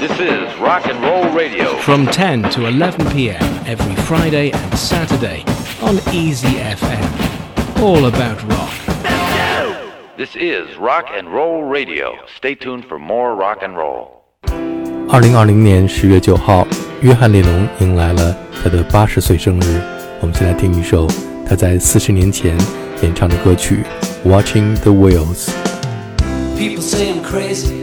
This is Rock and Roll Radio. From 10 to 11 p.m. every Friday and Saturday on Easy FM. All about rock. This is Rock and Roll Radio. Stay tuned for more rock and roll. 二零二零年十月九号，约翰列侬迎来了他的八十岁生日。我们先来听一首他在四十年前演唱的歌曲《Watching the Wheels》。 People say I'm crazy.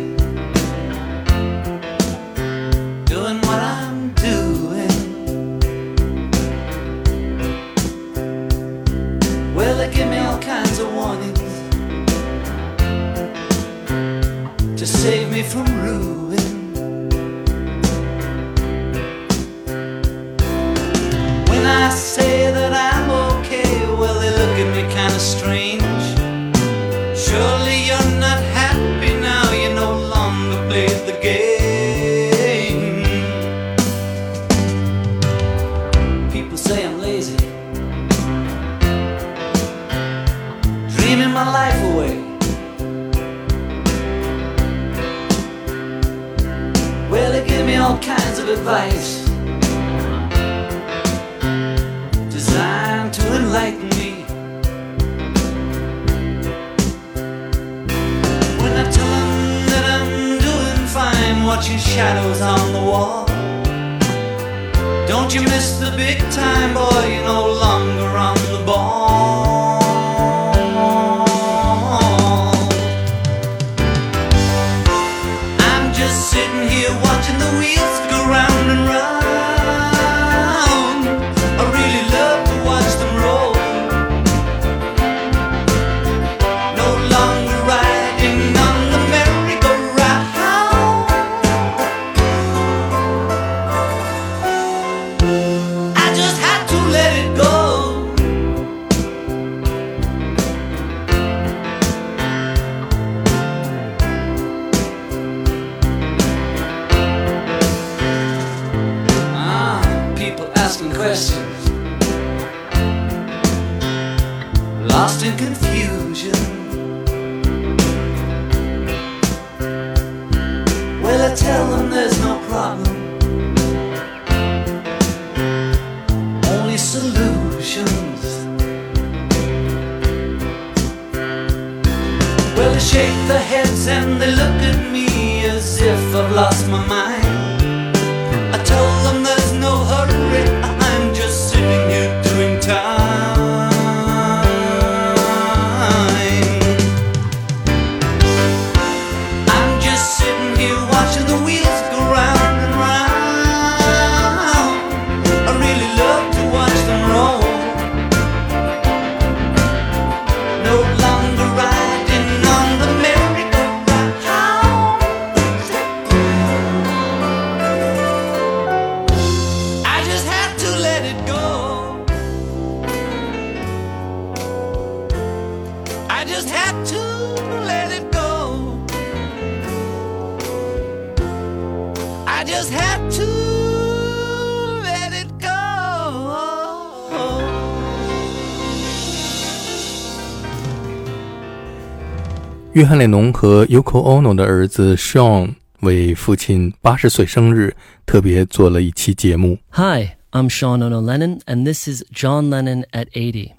I just had to let it go. I just had to let it go. 约翰列侬和 Yoko Ono 的儿子 Sean 为父亲八十岁生日特别做了一期节目。 Hi, I'm Sean Ono Lennon, and this is John Lennon at 80.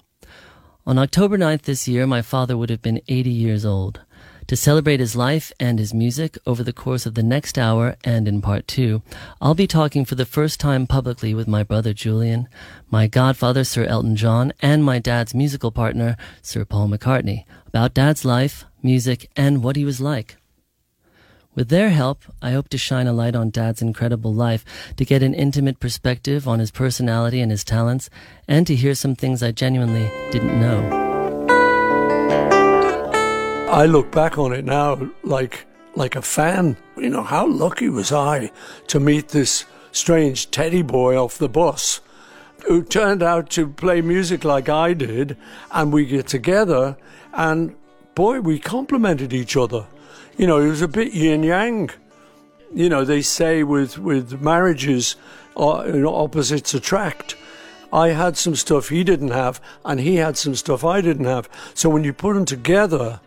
On October 9th this year, my father would have been 80 years old. To celebrate his life and his music over the course of the next hour and in part two, I'll be talking for the first time publicly with my brother Julian, my godfather Sir Elton John, and my dad's musical partner Sir Paul McCartney about dad's life, music, and what he was like. With their help, I hope to shine a light on Dad's incredible life, to get an intimate perspective on his personality and his talents, and to hear some things I genuinely didn't know. I look back on it now like like a fan. You know, how lucky was I to meet this strange teddy boy off the bus who turned out to play music like I did, and we get together, and boy, we complemented each other. You know, it was a bit yin yang. You know, they say with with marriages, uh, you know, opposites attract. I had some stuff he didn't have, and he had some stuff I didn't have. So when you put them together,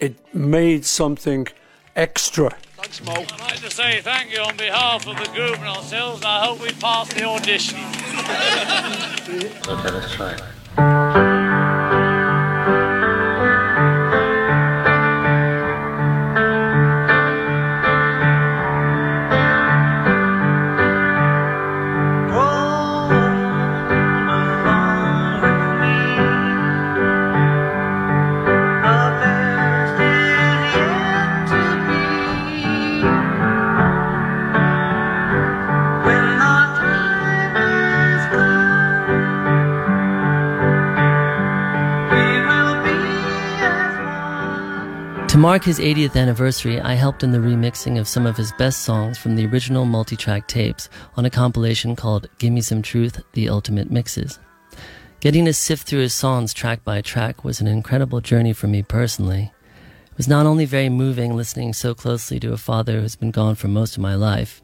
it made something extra. Thanks, Mo. I'd like to say thank you on behalf of the group and ourselves, I hope we pass the audition. okay, let's try. Mark his 80th anniversary, I helped in the remixing of some of his best songs from the original multi-track tapes on a compilation called Gimme Some Truth, The Ultimate Mixes. Getting to sift through his songs track by track was an incredible journey for me personally. It was not only very moving listening so closely to a father who's been gone for most of my life,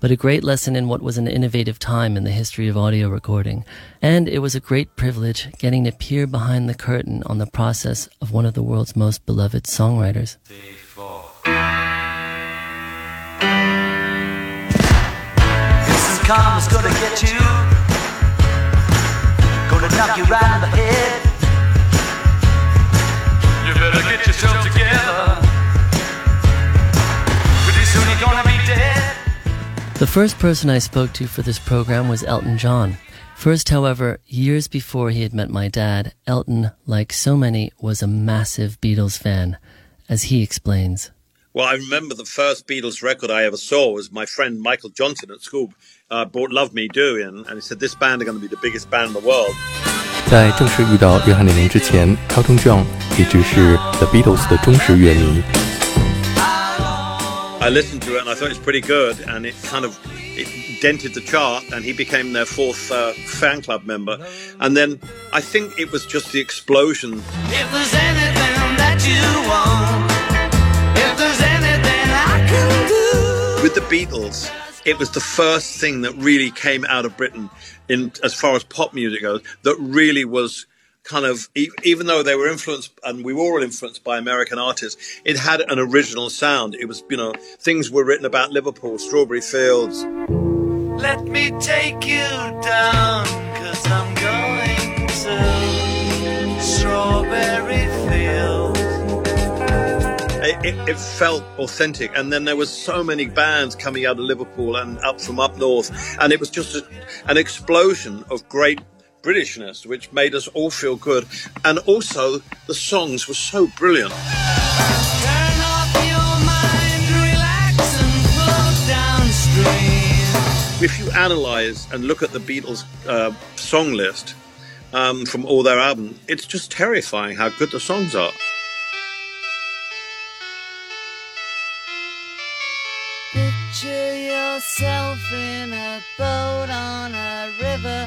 but a great lesson in what was an innovative time in the history of audio recording. And it was a great privilege getting to peer behind the curtain on the process of one of the world's most beloved songwriters. This karma's gonna get you. Gonna knock you right in the head. You better get yourself together. The first person I spoke to for this program was Elton John. First, however, years before he had met my dad, Elton, like so many, was a massive Beatles fan, as he explains. Well, I remember the first Beatles record I ever saw was my friend Michael Johnson at school uh, bought Love Me Do in, and he said this band are going to be the biggest band in the world. 在正式遇到约翰列侬之前，Elton John 一直是 The Beatles 的忠实乐迷。 I listened to it and I thought it was pretty good, and it kind of it dented the chart, and he became their fourth uh, fan club member. And then I think it was just the explosion. If there's anything that you want, if there's anything I can do. With the Beatles, it was the first thing that really came out of Britain, in as far as pop music goes, that really was kind of even though they were influenced and we were all influenced by American artists, it had an original sound. It was you know things were written about Liverpool, Strawberry Fields. Let me take you down, cause I'm going to Strawberry Fields. It, it, it felt authentic, and then there was so many bands coming out of Liverpool and up from up north, and it was just a, an explosion of great Britishness, which made us all feel good, and also the songs were so brilliant. Turn off your mind, relax and float downstream. If you analyze and look at the Beatles uh, song list um, from all their albums, it's just terrifying how good the songs are. Picture yourself in a boat on a river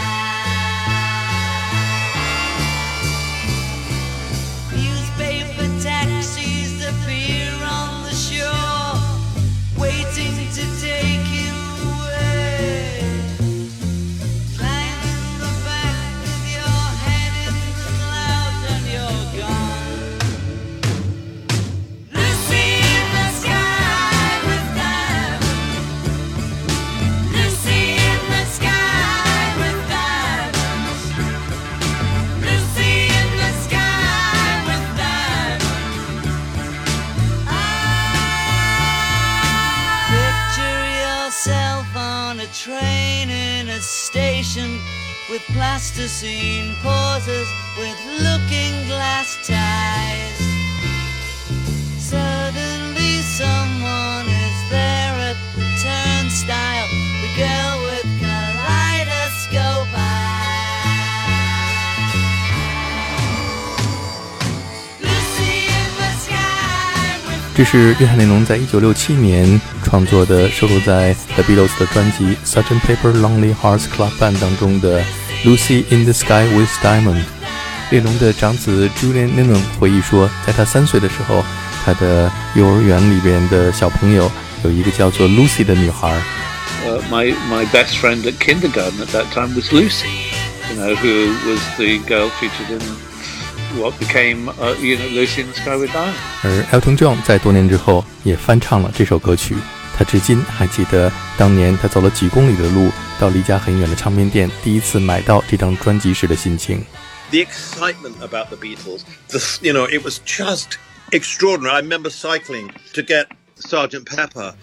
with plasticine pauses with looking glass ties. Suddenly someone is there at the turnstile. The girl with kaleidoscope eyes. 这是约翰列侬在一九六七年创作的，收录在 The Beatles 的专辑《Sgt. Pepper Lonely Hearts Club Band》当中的《 Lucy in the Sky with Diamond》。列侬的长子 Julian Lennon 回忆说，在他三岁的时候，他的幼儿园里边的小朋友有一个叫做 Lucy 的女孩。Uh, my my best friend at kindergarten at that time was Lucy, you know, who was the girl featured in what became uh, you know Lucy in the Sky with Diamonds. 而 Elton John 在多年之后也翻唱了这首歌曲。他至今还记得当年他走了几公里的路到离家很远的唱片店，第一次买到这张专辑时的心情。the excitement about the Beatles, the, you know, it was just extraordinary. I remember cycling to get Sergeant Pepper.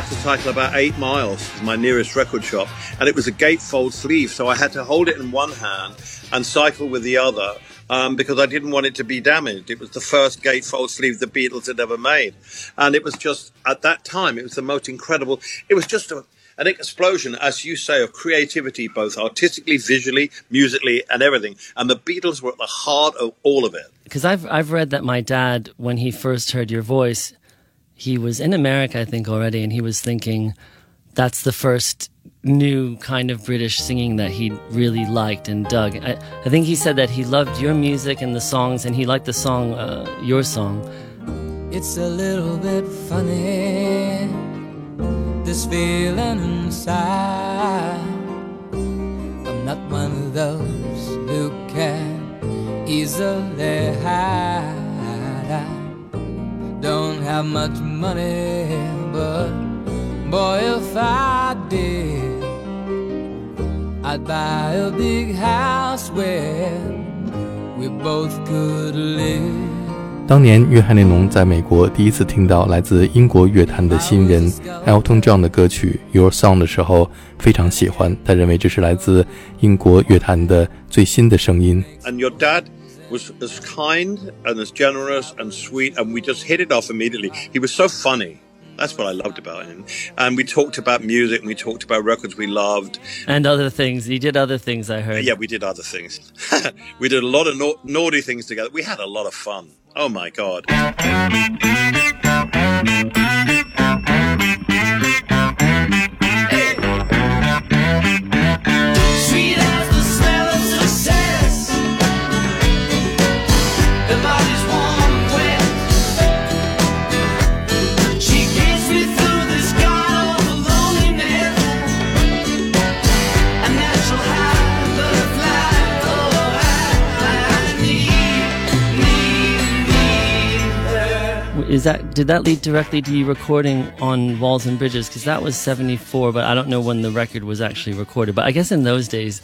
Had to cycle about eight miles to my nearest record shop, and it was a gatefold sleeve, so I had to hold it in one hand and cycle with the other um, because I didn't want it to be damaged. It was the first gatefold sleeve the Beatles had ever made, and it was just at that time it was the most incredible. It was just a, an explosion, as you say, of creativity, both artistically, visually, musically, and everything. And the Beatles were at the heart of all of it. Because I've I've read that my dad, when he first heard your voice, he was in America, I think, already, and he was thinking that's the first new kind of British singing that he really liked and dug. I, I think he said that he loved your music and the songs, and he liked the song, uh, your song. It's a little bit funny, this feeling inside. I'm not one of those who can easily hide. Don't have much money, but boy, if I did, I'd buy a big house where we both could live. 当年，约翰列侬在美国第一次听到来自英国乐坛的新人 Elton John 的歌曲《Your Song》的时候，非常喜欢。他认为这是来自英国乐坛的最新的声音。And your dad was as kind and as generous and sweet, and we just hit it off immediately. He was so funny. That's what I loved about him. And we talked about music, and we talked about records we loved. And other things. He did other things, I heard. Yeah, we did other things. we did a lot of na- naughty things together. We had a lot of fun. Oh my God. Is that did that lead directly to you recording on Walls and Bridges? Because that was '74, but I don't know when the record was actually recorded. But I guess in those days,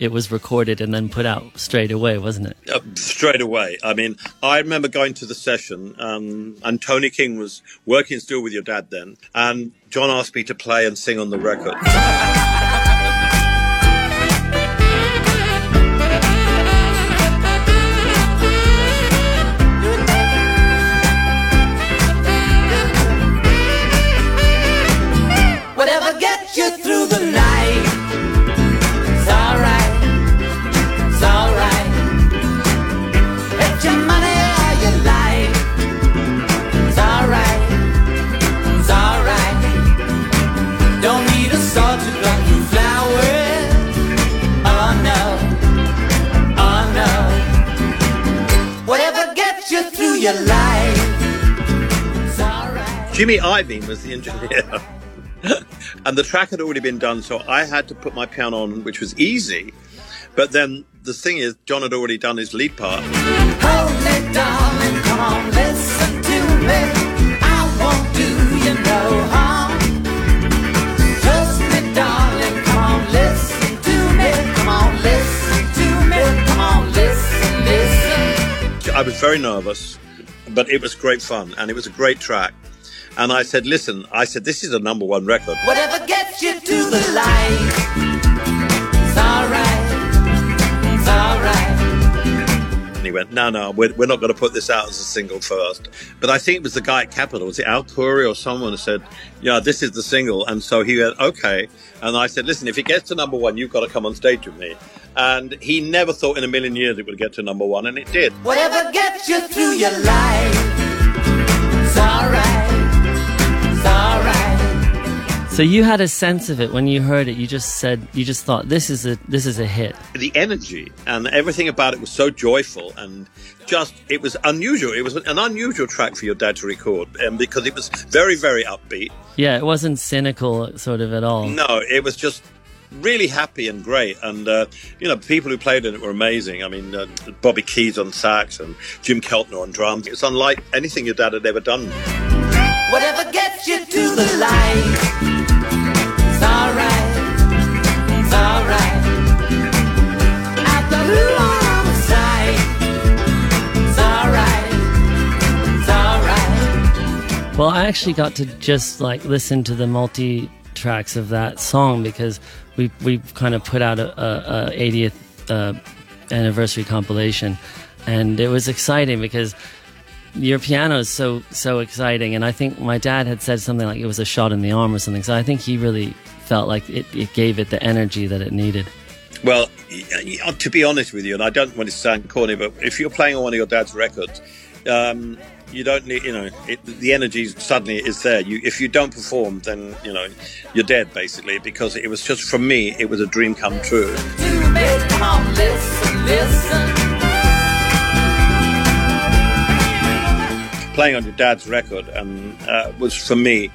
it was recorded and then put out straight away, wasn't it? Uh, straight away. I mean, I remember going to the session, um, and Tony King was working still with your dad then, and John asked me to play and sing on the record. Jimmy Iovine was the engineer. and the track had already been done, so I had to put my piano on, which was easy. But then the thing is, John had already done his lead part. Hold it me. I won't do you no harm. Trust me, darling. Come on, listen to me. Come on, listen to me. Come on, listen, listen. I was very nervous, but it was great fun and it was a great track. And I said, listen, I said, this is a number one record. Whatever gets you to the light. It's alright. It's alright. And he went, no, no, we're, we're not going to put this out as a single first. But I think it was the guy at Capitol, was it Al Coury or someone who said, yeah, this is the single. And so he went, okay. And I said, listen, if it gets to number one, you've got to come on stage with me. And he never thought in a million years it would get to number one, and it did. Whatever gets you through your life. It's alright. It's So you had a sense of it when you heard it. You just said you just thought this is a this is a hit. The energy and everything about it was so joyful and just, it was unusual. It was an unusual track for your dad to record um, because it was very, very upbeat. Yeah, it wasn't cynical sort of at all. No, it was just really happy and great. And, uh, you know, people who played in it were amazing. I mean, uh, Bobby Keys on sax and Jim Keltner on drums. It's unlike anything your dad had ever done. Whatever gets you to the light. Well, I actually got to just like listen to the multi tracks of that song because we we kind of put out a, a, a 80th uh, anniversary compilation, and it was exciting because your piano is so so exciting, and I think my dad had said something like it was a shot in the arm or something. So I think he really felt like it, it gave it the energy that it needed. Well, y- y- to be honest with you, and I don't want to sound corny, but if you're playing on one of your dad's records, um, you don't need, you know, it, the energy suddenly is there. You, if you don't perform, then you know you're dead basically. Because it was just for me, it was a dream come true. Playing on your dad's record um, uh, was for me.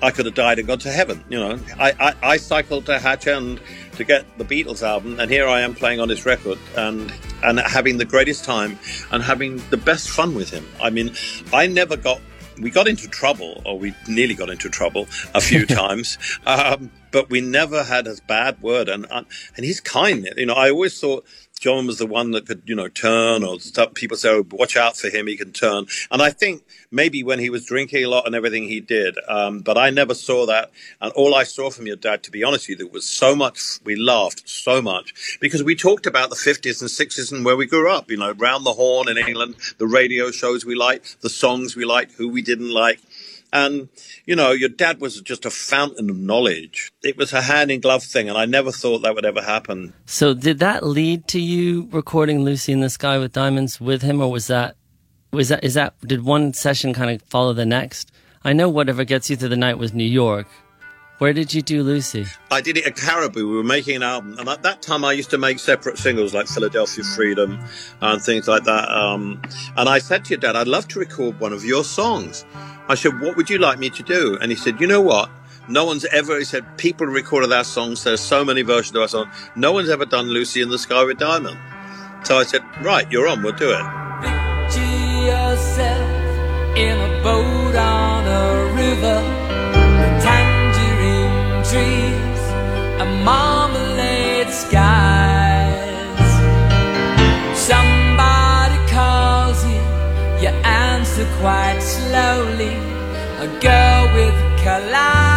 I could have died and gone to heaven. You know, I, I, I cycled to Hatch End to get the Beatles album, and here I am playing on his record and and having the greatest time and having the best fun with him. I mean, I never got. We got into trouble, or we nearly got into trouble a few times, um, but we never had a bad word. And and he's kind. You know, I always thought John was the one that could, you know, turn or stuff. People say, oh, watch out for him, he can turn. And I think maybe when he was drinking a lot and everything he did, um, but I never saw that. And all I saw from your dad, to be honest with you, was so much, we laughed so much because we talked about the 50s and 60s and where we grew up, you know, Round the Horne in England, the radio shows we liked, the songs we liked, who we didn't like. And, you know, your dad was just a fountain of knowledge. It was a hand in glove thing, and I never thought that would ever happen. So did that lead to you recording Lucy in the Sky with Diamonds with him, or was that was that is that did one session kind of follow the next? I know whatever gets you through the night was New York. Where did you do Lucy? I did it at Caribou. We were making an album, and at that time, I used to make separate singles like Philadelphia Freedom and things like that. Um, and I said to your dad, I'd love to record one of your songs. I said, What would you like me to do? And he said, You know what? No one's ever, he said, people recorded our songs. There's so many versions of our song. No one's ever done Lucy in the Sky with Diamond. So I said, Right, you're on, we'll do it. Skies. Somebody calls you, you answer quite slowly. A girl with kaleidoscope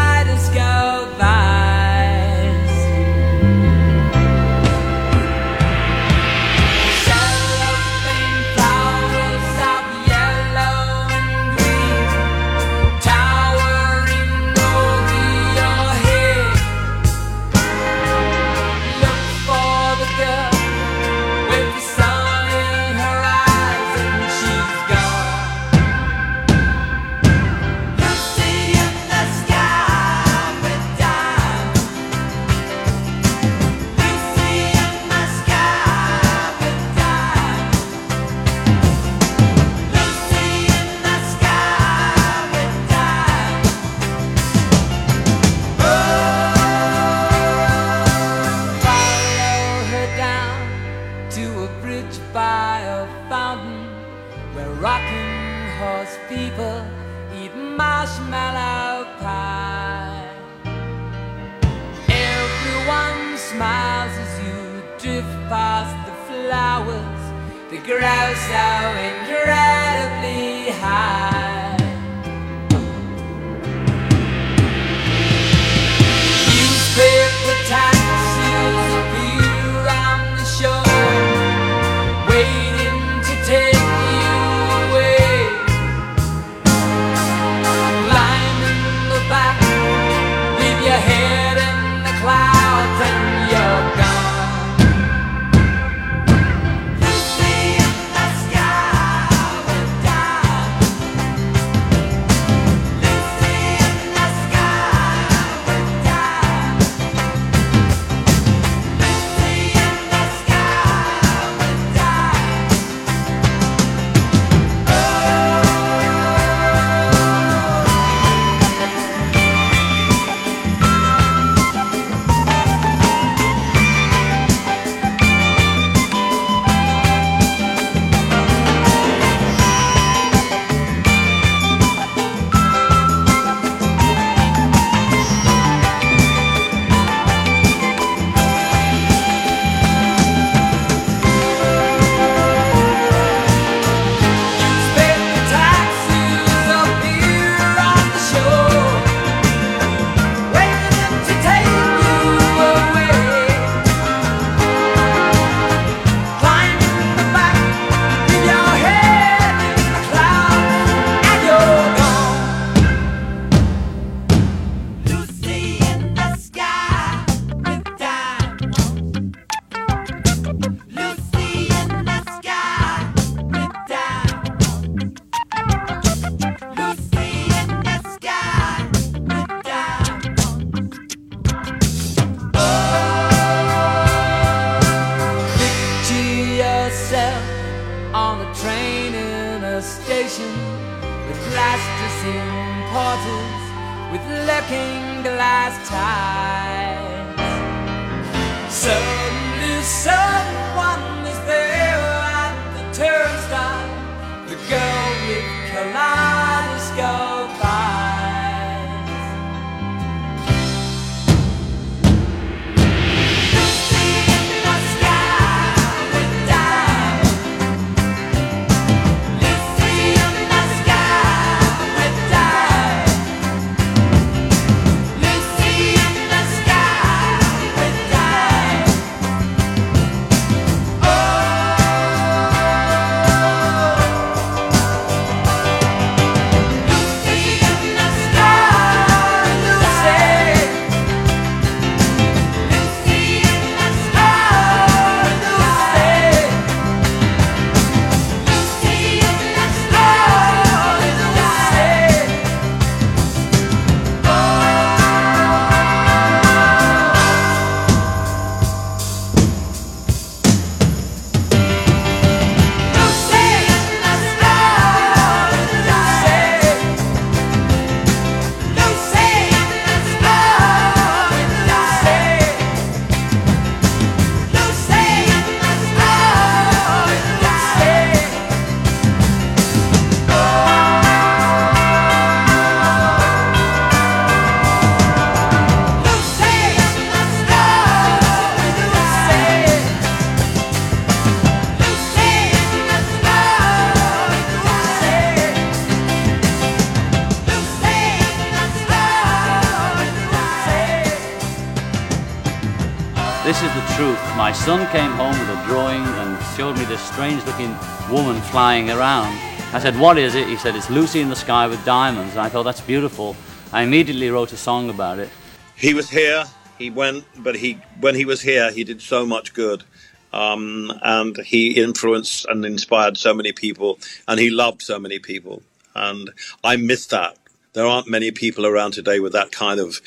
strange looking woman flying around. I said, What is it? He said, It's Lucy in the Sky with Diamonds. And I thought, That's beautiful. I immediately wrote a song about it. He was here. He went, but he when he was here, he did so much good, um, and he influenced and inspired so many people, and he loved so many people, and I miss that. There aren't many people around today with that kind of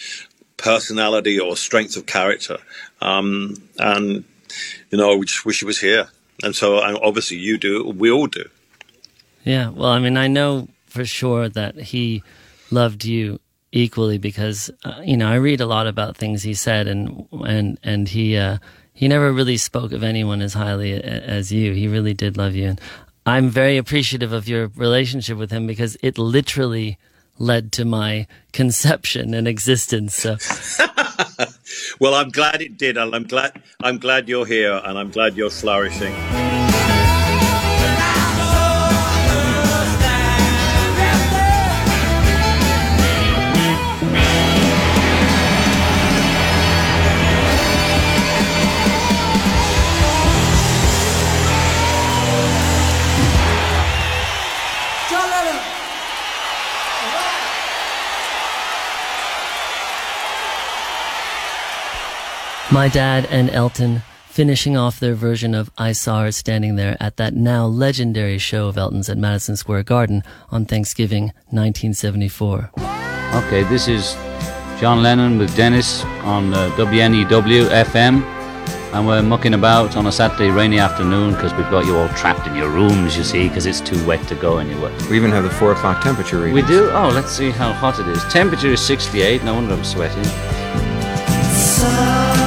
personality or strength of character, um, and you know, we just wish he was here. And so, obviously, you do. We all do. Yeah, well, I mean, I know for sure that he loved you equally because uh, you know I read a lot about things he said, and and and he uh, he never really spoke of anyone as highly as you. He really did love you, and I'm very appreciative of your relationship with him because it literally led to my conception and existence. So Well, I'm glad it did, and I'm glad I'm glad you're here, and I'm glad you're flourishing. My dad and Elton finishing off their version of I Saw Her Standing There at that now legendary show of Elton's at Madison Square Garden on Thanksgiving 1974. Okay, this is John Lennon with Dennis on uh, WNEW FM, and we're mucking about on a Saturday rainy afternoon because we've got you all trapped in your rooms, you see, because it's too wet to go anywhere. We even have the 4 o'clock temperature reading. We do? Oh, let's see how hot it is. Temperature is 68, no wonder I'm sweating. Just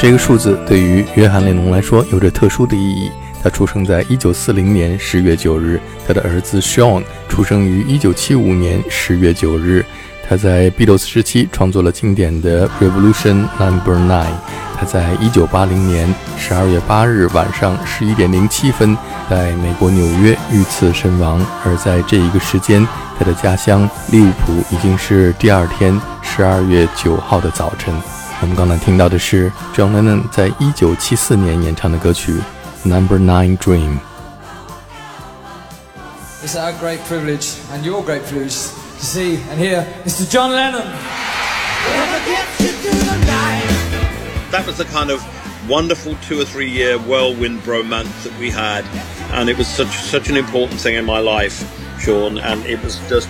这个数字对于约翰列侬来说有着特殊的意义。他出生在一九四零年十月九日，他的儿子 Sean 出生于一九七五年十月九日。他在 BDOs 时期创作了经典的《Revolution Number Nine》。他在一九八零年十二月八日晚上十一点零七分，在美国纽约遇刺身亡。而在这一个时间，他的家乡利物浦已经是第二天十二月九号的早晨。我们刚才听到的是 John Lennon 在一九七四年演唱的歌曲《Number Nine Dream》。It's our great privilege and your great privilege to see and hear Mr. John Lennon. That was the kind of wonderful two or three year whirlwind bromance that we had, and it was such such an important thing in my life, Sean, and it was just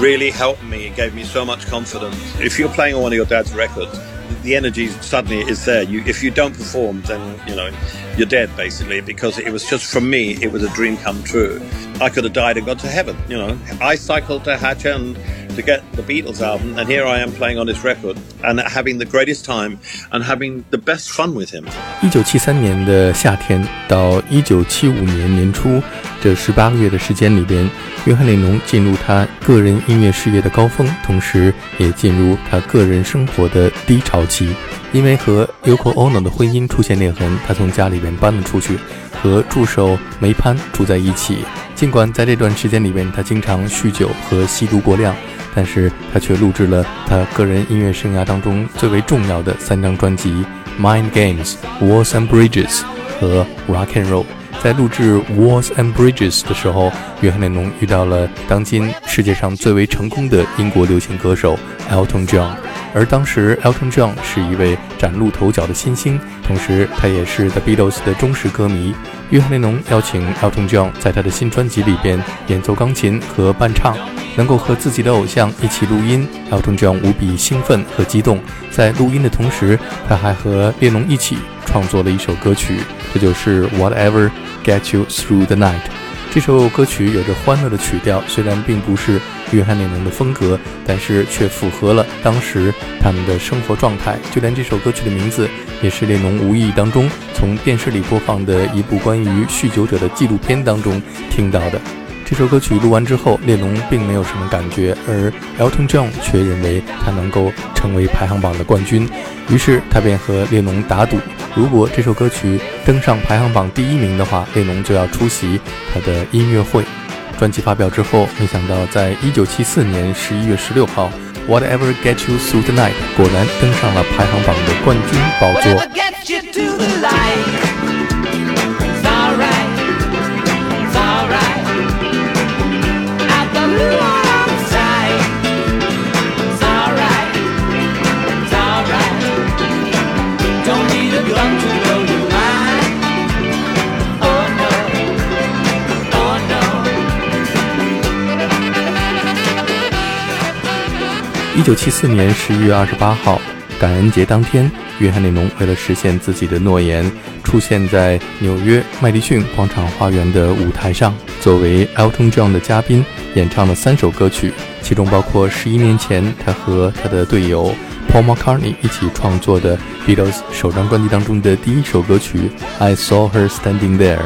really helped me. It gave me so much confidence. If you're playing on one of your dad's records, the energy suddenly is there. You, if you don't perform, then you know you're dead basically. Because it was just for me, it was a dream come true. I could have died and gone to heaven. You know, I cycled to Hatch End to get the Beatles album, and here I am playing on this record and having the greatest time and having the best fun with him. 一九七三年的夏天到一九七五年年初。这十八个月的时间里边，约翰列侬进入他个人音乐事业的高峰，同时也进入他个人生活的低潮期。因为和 Yoko Ono 的婚姻出现裂痕，他从家里边搬了出去，和助手梅潘住在一起。尽管在这段时间里边，他经常酗酒和吸毒过量，但是他却录制了他个人音乐生涯当中最为重要的三张专辑《Mind Games》、《Walls and Bridges》和《Rock and Roll》。在录制《Walls and Bridges》的时候，约翰列侬遇到了当今世界上最为成功的英国流行歌手 Elton John。而当时，Elton John 是一位崭露头角的新星，同时他也是 The Beatles 的忠实歌迷。约翰列侬邀请 Elton John 在他的新专辑里边演奏钢琴和伴唱，能够和自己的偶像一起录音。Elton John 无比兴奋和激动，在录音的同时，他还和列侬一起创作了一首歌曲，这就是《Whatever Get You Through the Night》。这首歌曲有着欢乐的曲调，虽然并不是约翰列侬的风格，但是却符合了当时他们的生活状态。就连这首歌曲的名字，也是列侬无意当中从电视里播放的一部关于酗酒者的纪录片当中听到的。这首歌曲录完之后，列侬并没有什么感觉，而 Elton John 却认为他能够成为排行榜的冠军，于是他便和列侬打赌，如果这首歌曲登上排行榜第一名的话，列侬就要出席他的音乐会。专辑发表之后，没想到在1974年11月16号，《Whatever Gets You Through the Night》果然登上了排行榜的冠军宝座。一九七四年十一月二十八号，感恩节当天，约翰列侬为了实现自己的诺言，出现在纽约麦迪逊广场花园的舞台上，作为 Elton John 的嘉宾，演唱了三首歌曲，其中包括十一年前他和他的队友 Paul McCartney 一起创作的 Beatles 首张专辑当中的第一首歌曲《I Saw Her Standing There》，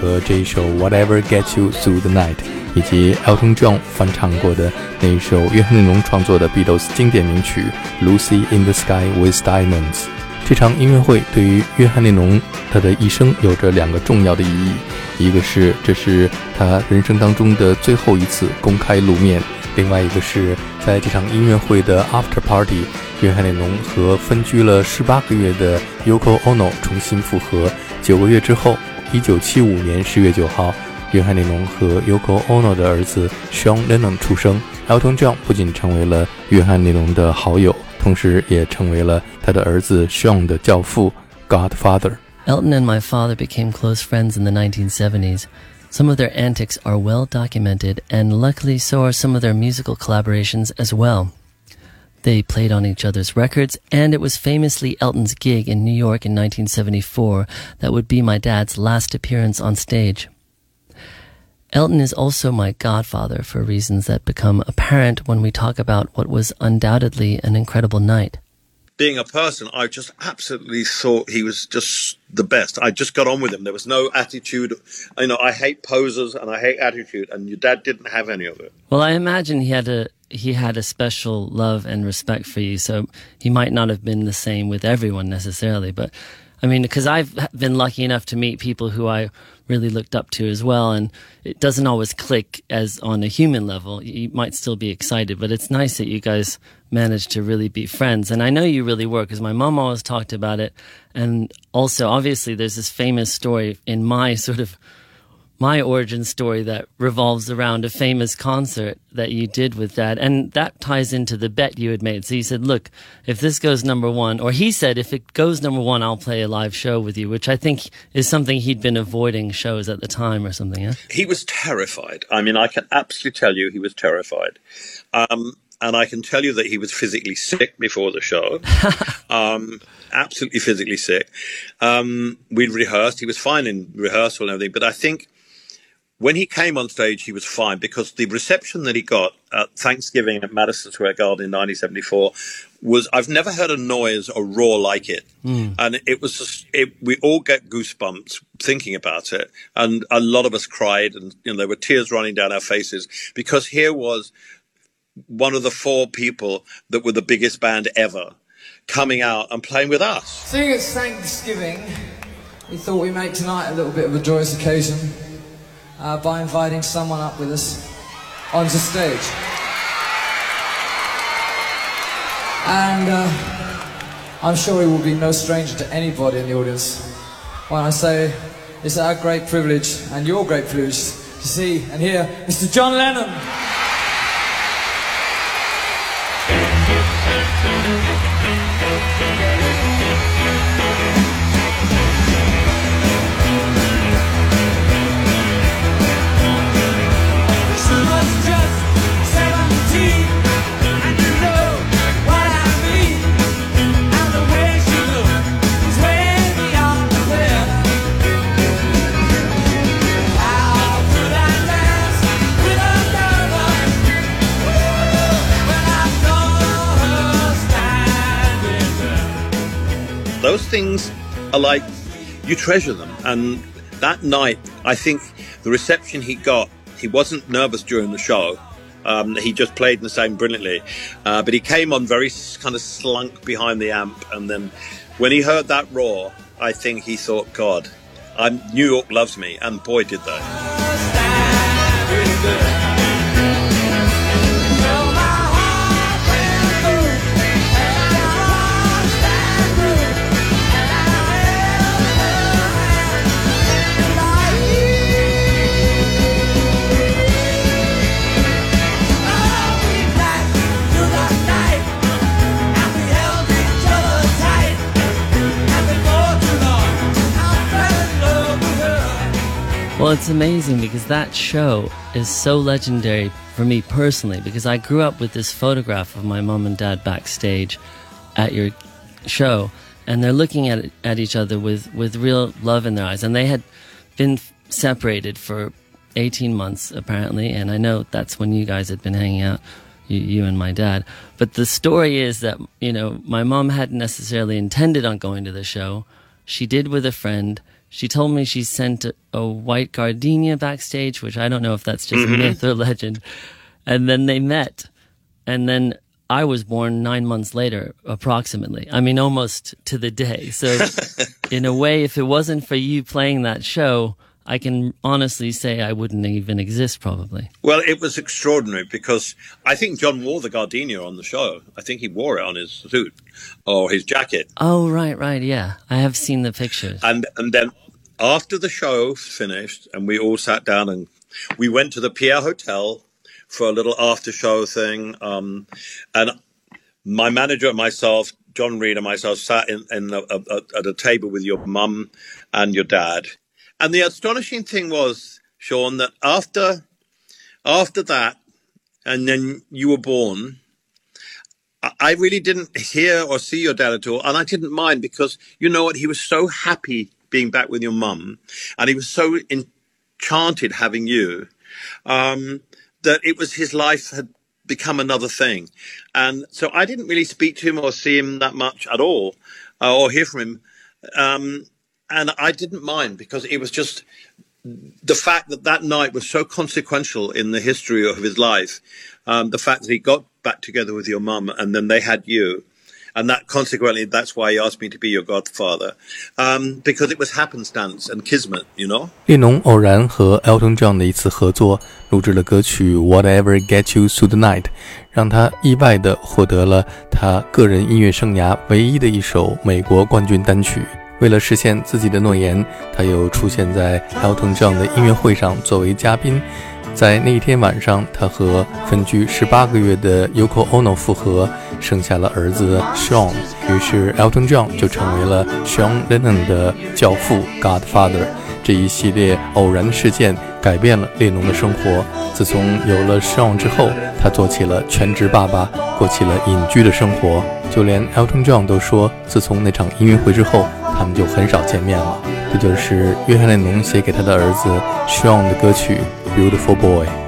和这一首《Whatever Gets You Through the Night》。以及 Elton John 翻唱过的那一首约翰列侬创作的 Beatles 经典名曲《Lucy in the Sky with Diamonds》。这场音乐会对于约翰列侬他的一生有着两个重要的意义，一个是这是他人生当中的最后一次公开露面，另外一个是在这场音乐会的 After Party，约翰列侬和分居了十八个月的 Yoko Ono 重新复合。九个月之后，一九七五年十月九号。约翰列侬和 Yoko Ono 的儿子 Sean Lennon 出生。Elton John 不仅成为了约翰列侬的好友，同时也成为了他的儿子 Sean 的教父 Godfather。Elton and my father became close friends in the 1970s. Some of their antics are well documented, and luckily so are some of their musical collaborations as well. They played on each other's records, and it was famously Elton's gig in New York in 1974 that would be my dad's last appearance on stage. Elton is also my godfather for reasons that become apparent when we talk about what was undoubtedly an incredible night. Being a person, I just absolutely thought he was just the best. I just got on with him. There was no attitude. You know, I hate posers and I hate attitude, and your dad didn't have any of it. Well, I imagine he had a he had a special love and respect for you, so he might not have been the same with everyone necessarily, but I mean, because I've been lucky enough to meet people who I really looked up to as well, and it doesn't always click as on a human level. You might still be excited, but it's nice that you guys managed to really be friends. And I know you really were because my mom always talked about it. And also, obviously, there's this famous story in my sort of my origin story that revolves around a famous concert that you did with dad. And that ties into the bet you had made. So you said, look, if this goes number one, or he said, if it goes number one, I'll play a live show with you, which I think is something he'd been avoiding shows at the time or something. Yeah. He was terrified. I mean, I can absolutely tell you he was terrified. Um, and I can tell you that he was physically sick before the show. um, absolutely physically sick. Um, we'd rehearsed. He was fine in rehearsal and everything. But I think when he came on stage, he was fine because the reception that he got at Thanksgiving at Madison Square Garden in 1974 was I've never heard a noise or roar like it, Mm. and it was just, it, we all get goosebumps thinking about it, and a lot of us cried, and you know there were tears running down our faces because here was one of the four people that were the biggest band ever coming out and playing with us. Seeing it's Thanksgiving, we thought we'd make tonight a little bit of a joyous occasion uh, by inviting someone up with us onto stage. And uh, I'm sure he will be no stranger to anybody in the audience when I say it's our great privilege and your great privilege to see and hear Mr. John Lennon. Things are like you treasure them. And that night, I think the reception he got, he wasn't nervous during the show. Um, he just played the same brilliantly, uh, but he came on very kind of slunk behind the amp, and then when he heard that roar, I think he thought, "God, I'm, New York loves me," and boy, did they! Well, it's amazing because that show is so legendary for me personally because I grew up with this photograph of my mom and dad backstage at your show and they're looking at at each other with with real love in their eyes and they had been separated for 18 months apparently and I know that's when you guys had been hanging out you, you and my dad but the story is that you know my mom hadn't necessarily intended on going to the show she did with a friend she told me she sent a, a white gardenia backstage, which I don't know if that's just Mhm. myth or legend. And then they met. And then I was born nine months later, approximately. I mean, almost to the day. So, in a way, if it wasn't for you playing that show, I can honestly say I wouldn't even exist, probably. Well, it was extraordinary because I think John wore the gardenia on the show. I think he wore it on his suit or his jacket. Oh, right, right. Yeah. I have seen the pictures. And and then after the show finished, and we all sat down and we went to the Pierre Hotel for a little after show thing. Um, and my manager and myself, John Reid and myself, sat in, in a, a, at a table with your mum and your dad. And the astonishing thing was, Sean, that after after that, and then you were born. I- really didn't hear or see your dad at all, and I didn't mind because you know what? He was so happy being back with your mum, and he was so enchanted having you um, that it was his life had become another thing, and so I didn't really speak to him or see him that much at all, uh, or hear from him, um, and I didn't mind because it was just the fact that that night was so consequential in the history of his life, um, the fact that he got back together with your mum and then they had you, and that consequently, that's why he asked me to be your godfather, um, because it was happenstance and kismet, you know. 列侬偶然和 Elton John 的一次合作，录制了歌曲《Whatever Gets You Through the Night》，让他意外地获得了他个人音乐生涯唯一的一首美国冠军单曲。 为了实现自己的诺言，他又出现在 Elton John 的音乐会上作为嘉宾。在那一天晚上，他和分居十八个月的 Yoko Ono 复合，生下了儿子 Sean。于是 Elton John 就成为了 Sean Lennon 的教父 Godfather。这一系列偶然的事件改变了列侬的生活。自从有了 Sean 之后，他做起了全职爸爸，过起了隐居的生活。就连 Elton John 都说，自从那场音乐会之后，他们就很少见面了。这就是约翰列侬写给他的儿子 Sean 的歌曲。beautiful boy.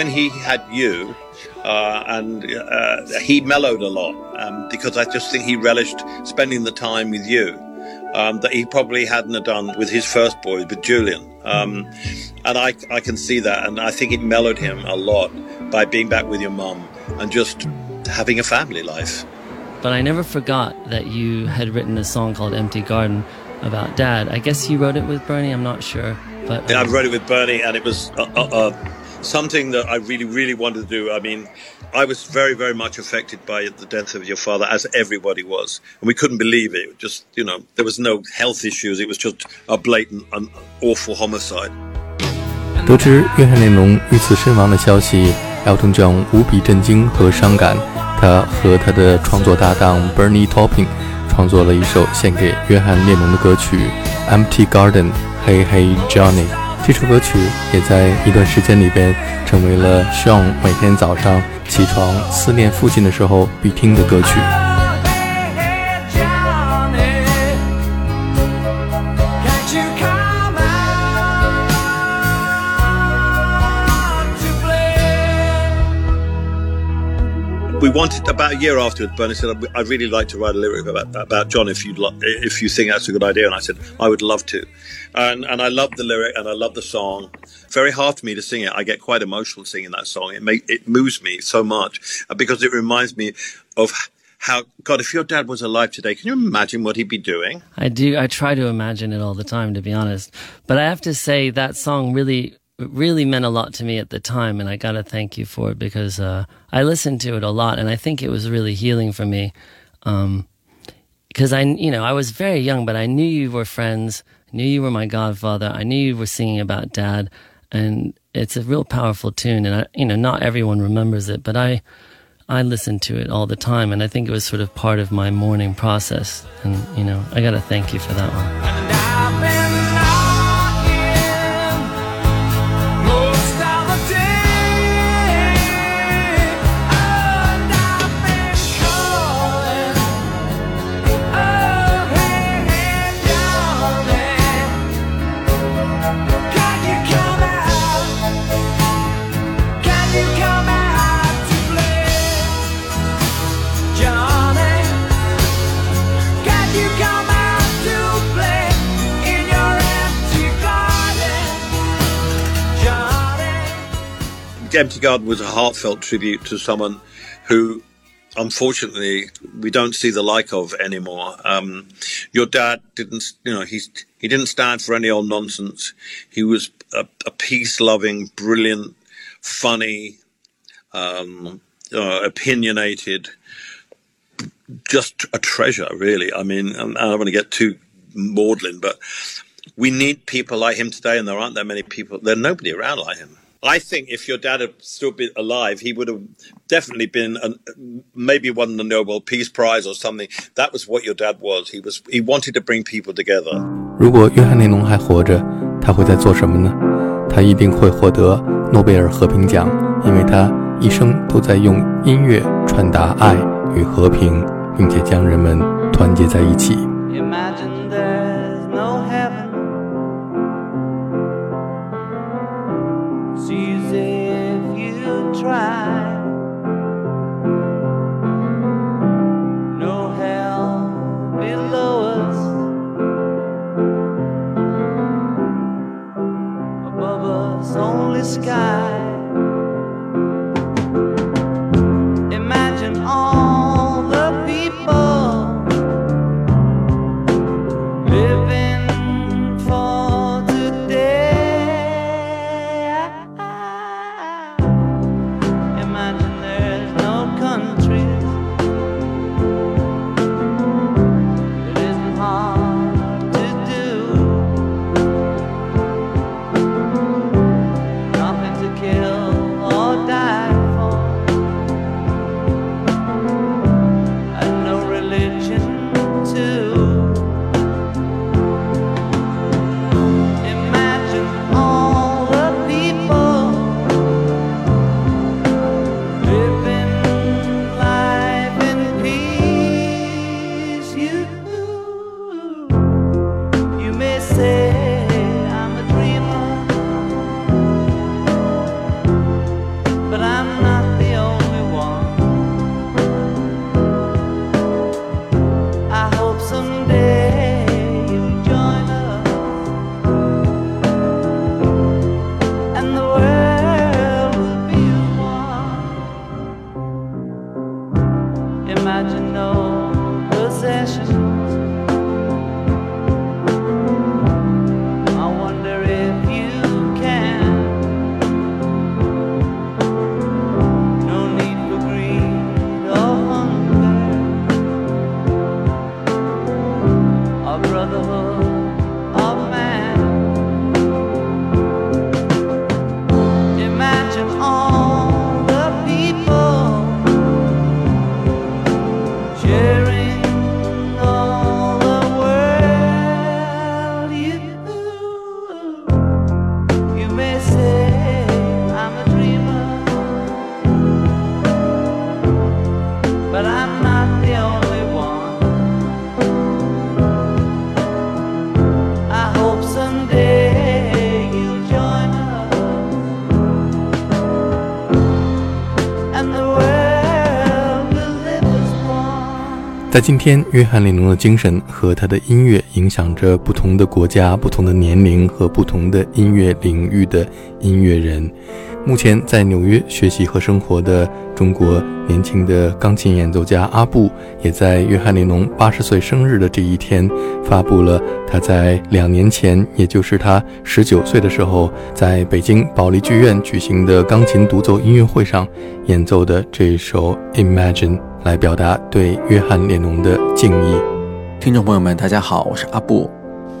When he had you, uh, and uh, he mellowed a lot um, because I just think he relished spending the time with you um, that he probably hadn't have done with his first boy, with Julian. Um, and I, I can see that, and I think it mellowed him a lot by being back with your mum and just having a family life. But I never forgot that you had written a song called Empty Garden about dad. I guess you wrote it with Bernie, I'm not sure. But Yeah, I um, wrote it with Bernie, and it was uh, uh, uh, something that I really, really wanted to do. I mean, I was very, very much affected by the death of your father, as everybody was, and we couldn't believe it. Just you know, there was no health issues; it was just a blatant, an awful homicide. 得知约翰列侬遇刺身亡的消息，Elton John 无比震惊和伤感。他和他的创作搭档 Bernie Taupin 创作了一首献给约翰列侬的歌曲《Empty Garden》，Hey Hey Johnny。 这首歌曲也在一段时间里边成为了 Sean 每天早上起床思念父亲的时候必听的歌曲。We wanted about a year afterwards. Bernie said, "I'd- "I'd really like to write a lyric about about John if you'd lo- if you think that's a good idea." And I said, "I would love to," and and I love the lyric and I love the song. Very hard for me to sing it. I get quite emotional singing that song. It make, it moves me so much uh, because it reminds me of how God, if your dad was alive today, can you imagine what he'd be doing? I do. I try to imagine it all the time, to be honest. But I have to say that song really, really meant a lot to me at the time, and I gotta thank you for it because uh, I listened to it a lot, and I think it was really healing for me. Um, because I, you know, I was very young, but I knew you were friends. Knew you were my godfather. I knew you were singing about dad, and it's a real powerful tune. And I, you know, not everyone remembers it, but I, I listened to it all the time, and I think it was sort of part of my mourning process. And you know, I got to thank you for that one. Empty Garden was a heartfelt tribute to someone who, unfortunately, we don't see the like of anymore. Um, your dad didn't, you know, he's he didn't stand for any old nonsense. He was a, a peace-loving, brilliant, funny, um, uh, opinionated, just a treasure, really. I mean, I don't want to get too maudlin, but we need people like him today, and there aren't that many people. There's nobody around like him. I think if your dad had still been alive, he would have definitely been an, maybe won the Nobel Peace Prize or something. That was what your dad was. He was he wanted to bring people together. 如果约翰列侬还活着，他会在做什么呢？他一定会获得诺贝尔和平奖，因为他一生都在用音乐传达爱与和平，并且将人们团结在一起。 Imagine there's Imagine 在今天，约翰列侬的精神和他的音乐影响着不同的国家、不同的年龄和不同的音乐领域的音乐人。目前在纽约学习和生活的中国年轻的钢琴演奏家阿布，也在约翰列侬八十岁生日的这一天，发布了他在两年前，也就是他十九岁的时候，在北京保利剧院举行的钢琴独奏音乐会上演奏的这一首《Imagine》，来表达对约翰列侬的敬意。听众朋友们，大家好，我是阿布，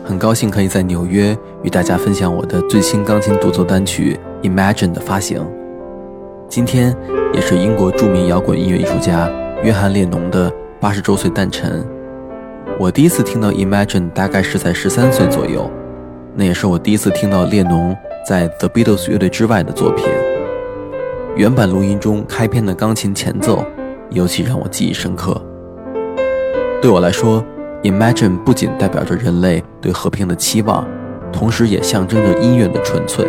很高兴可以在纽约与大家分享我的最新钢琴独奏单曲。Imagine 的发行，今天也是英国著名摇滚音乐艺术家约翰列侬的八十周岁诞辰。我第一次听到 Imagine 大概是在十三岁左右，那也是我第一次听到列侬在 The Beatles 乐队之外的作品。原版录音中开篇的钢琴前奏尤其让我记忆深刻。对我来说，Imagine 不仅代表着人类对和平的期望，同时也象征着音乐的纯粹。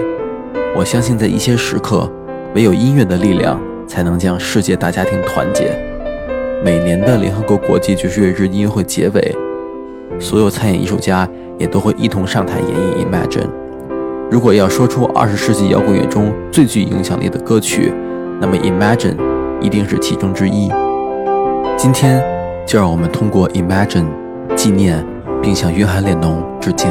我相信，在一些时刻，唯有音乐的力量才能将世界大家庭团结。每年的联合国国际爵士乐日音乐会结尾，所有参演艺术家也都会一同上台演绎《Imagine》。如果要说出二十世纪摇滚乐中最具影响力的歌曲，那么《Imagine》一定是其中之一。今天，就让我们通过《Imagine》纪念并向约翰列侬致敬。